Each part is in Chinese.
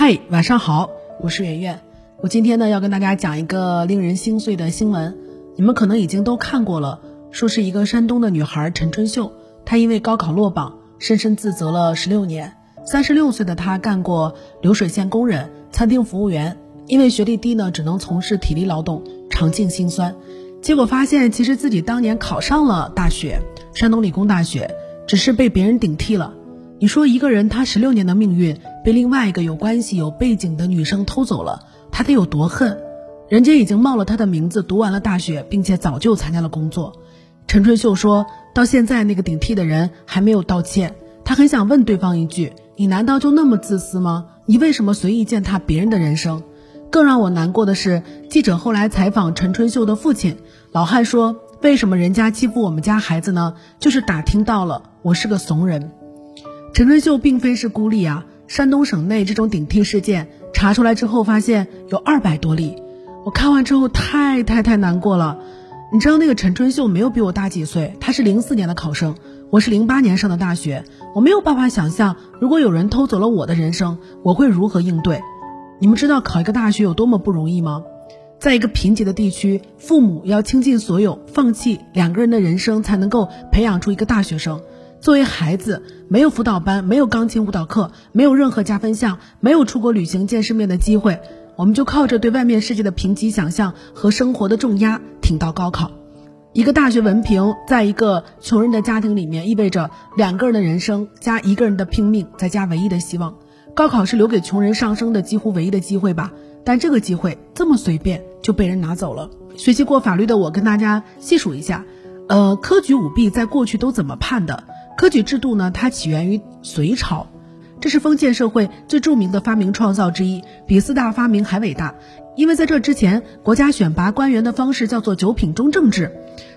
嗨，晚上好，我是圆圆。我今天呢要跟大家讲一个令人心碎的新闻，你们可能已经都看过了，说是一个山东的女孩陈春秀，她因为高考落榜，深深自责了十六年。三十六岁的她干过流水线工人、餐厅服务员，因为学历低呢，只能从事体力劳动，尝尽心酸。结果发现，其实自己当年考上了大学，山东理工大学，只是被别人顶替了。你说一个人他十六年的命运被另外一个有关系、有背景的女生偷走了，他得有多恨？人家已经冒了他的名字读完了大学，并且早就参加了工作。陈春秀说到现在，那个顶替的人还没有道歉。他很想问对方一句：你难道就那么自私吗？你为什么随意践踏别人的人生？更让我难过的是，记者后来采访陈春秀的父亲老汉说：为什么人家欺负我们家孩子呢？就是打听到了我是个怂人。陈春秀并非是孤立啊，山东省内这种顶替事件查出来之后，发现有二百多例。我看完之后太太太难过了。你知道那个陈春秀没有比我大几岁，她是零四年的考生，我是零八年上的大学，我没有办法想象，如果有人偷走了我的人生，我会如何应对。你们知道考一个大学有多么不容易吗？在一个贫瘠的地区，父母要倾尽所有，放弃两个人的人生，才能够培养出一个大学生。作为孩子，没有辅导班，没有钢琴舞蹈课，没有任何加分项，没有出国旅行见世面的机会，我们就靠着对外面世界的贫瘠想象和生活的重压挺到高考。一个大学文凭，在一个穷人的家庭里面，意味着两个人的人生加一个人的拼命，再加唯一的希望。高考是留给穷人上升的几乎唯一的机会吧？但这个机会这么随便就被人拿走了。学习过法律的我跟大家细数一下，呃，科举舞弊在过去都怎么判的？科举制度呢，它起源于隋朝，这是封建社会最著名的发明创造之一，比四大发明还伟大。因为在这之前，国家选拔官员的方式叫做九品中正制。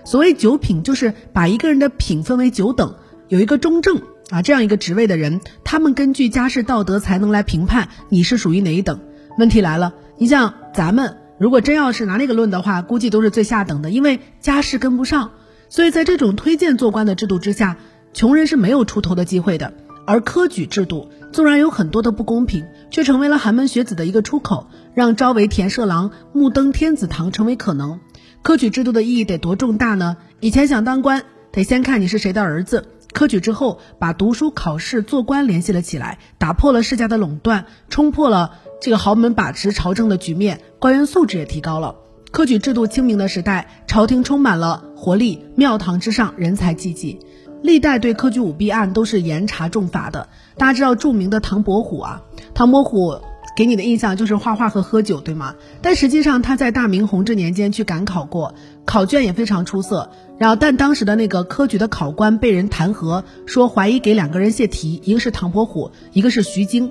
所谓九品，就是把一个人的品分为九等，有一个中正啊这样一个职位的人，他们根据家世、道德、才能来评判你是属于哪一等。问题来了，你像咱们如果真要是拿那个论的话，估计都是最下等的，因为家世跟不上。所以在这种推荐做官的制度之下。穷人是没有出头的机会的，而科举制度纵然有很多的不公平，却成为了寒门学子的一个出口，让朝为田舍郎、暮登天子堂成为可能。科举制度的意义得多重大呢？以前想当官，得先看你是谁的儿子。科举之后，把读书、考试、做官联系了起来，打破了世家的垄断，冲破了这个豪门把持朝政的局面，官员素质也提高了。科举制度清明的时代，朝廷充满了活力，庙堂之上人才济济。历代对科举舞弊案都是严查重罚的。大家知道著名的唐伯虎啊，唐伯虎给你的印象就是画画和喝酒，对吗？但实际上他在大明弘治年间去赶考过，考卷也非常出色。然后，但当时的那个科举的考官被人弹劾，说怀疑给两个人泄题，一个是唐伯虎，一个是徐经。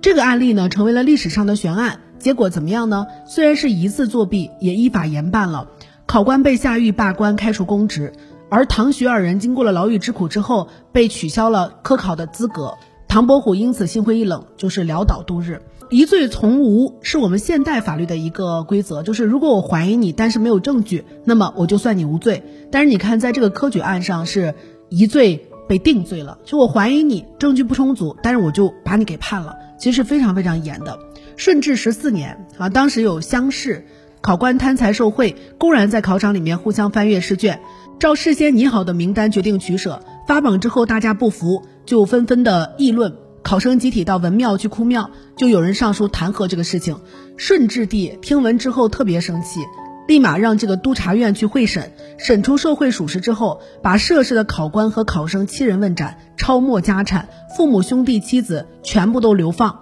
这个案例呢，成为了历史上的悬案。结果怎么样呢？虽然是疑似作弊，也依法严办了，考官被下狱罢官，开除公职。而唐徐二人经过了牢狱之苦之后，被取消了科考的资格。唐伯虎因此心灰意冷，就是潦倒度日。疑罪从无是我们现代法律的一个规则，就是如果我怀疑你，但是没有证据，那么我就算你无罪。但是你看，在这个科举案上是疑罪被定罪了，就我怀疑你，证据不充足，但是我就把你给判了，其实是非常非常严的。顺治十四年啊，当时有乡试，考官贪财受贿，公然在考场里面互相翻阅试卷。照事先拟好的名单决定取舍，发榜之后大家不服，就纷纷的议论，考生集体到文庙去哭庙，就有人上书弹劾这个事情。顺治帝听闻之后特别生气，立马让这个督察院去会审，审出受贿属实之后，把涉事的考官和考生七人问斩，抄没家产，父母兄弟妻子全部都流放。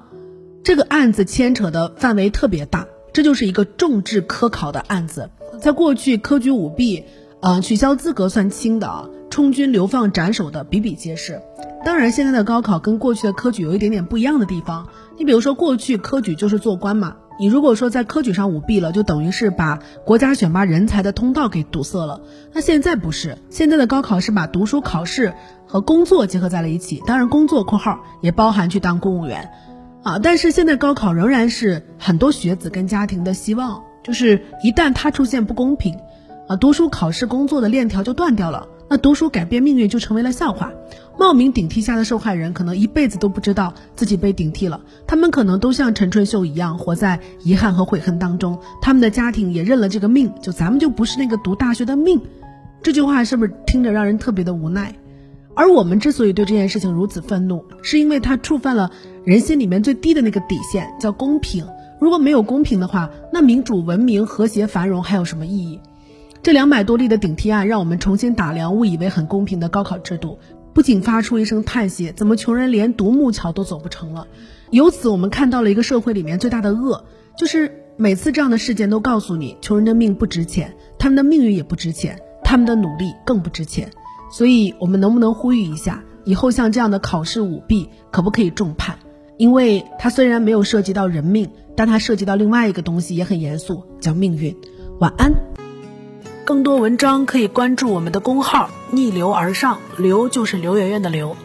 这个案子牵扯的范围特别大，这就是一个重治科考的案子。在过去科举舞弊。呃，取消资格算轻的啊，充军流放斩首的比比皆是。当然，现在的高考跟过去的科举有一点点不一样的地方。你比如说，过去科举就是做官嘛，你如果说在科举上舞弊了，就等于是把国家选拔人才的通道给堵塞了。那现在不是，现在的高考是把读书考试和工作结合在了一起。当然，工作（括号）也包含去当公务员啊。但是现在高考仍然是很多学子跟家庭的希望，就是一旦它出现不公平。啊，读书、考试、工作的链条就断掉了，那读书改变命运就成为了笑话。冒名顶替下的受害人可能一辈子都不知道自己被顶替了，他们可能都像陈春秀一样活在遗憾和悔恨当中，他们的家庭也认了这个命，就咱们就不是那个读大学的命。这句话是不是听着让人特别的无奈？而我们之所以对这件事情如此愤怒，是因为它触犯了人心里面最低的那个底线，叫公平。如果没有公平的话，那民主、文明、和谐、繁荣还有什么意义？这两百多例的顶替案，让我们重新打量误以为很公平的高考制度，不仅发出一声叹息：怎么穷人连独木桥都走不成了？由此，我们看到了一个社会里面最大的恶，就是每次这样的事件都告诉你，穷人的命不值钱，他们的命运也不值钱，他们的努力更不值钱。所以，我们能不能呼吁一下，以后像这样的考试舞弊，可不可以重判？因为它虽然没有涉及到人命。但它涉及到另外一个东西，也很严肃，叫命运。晚安。更多文章可以关注我们的公号“逆流而上”，流就是刘媛媛的刘。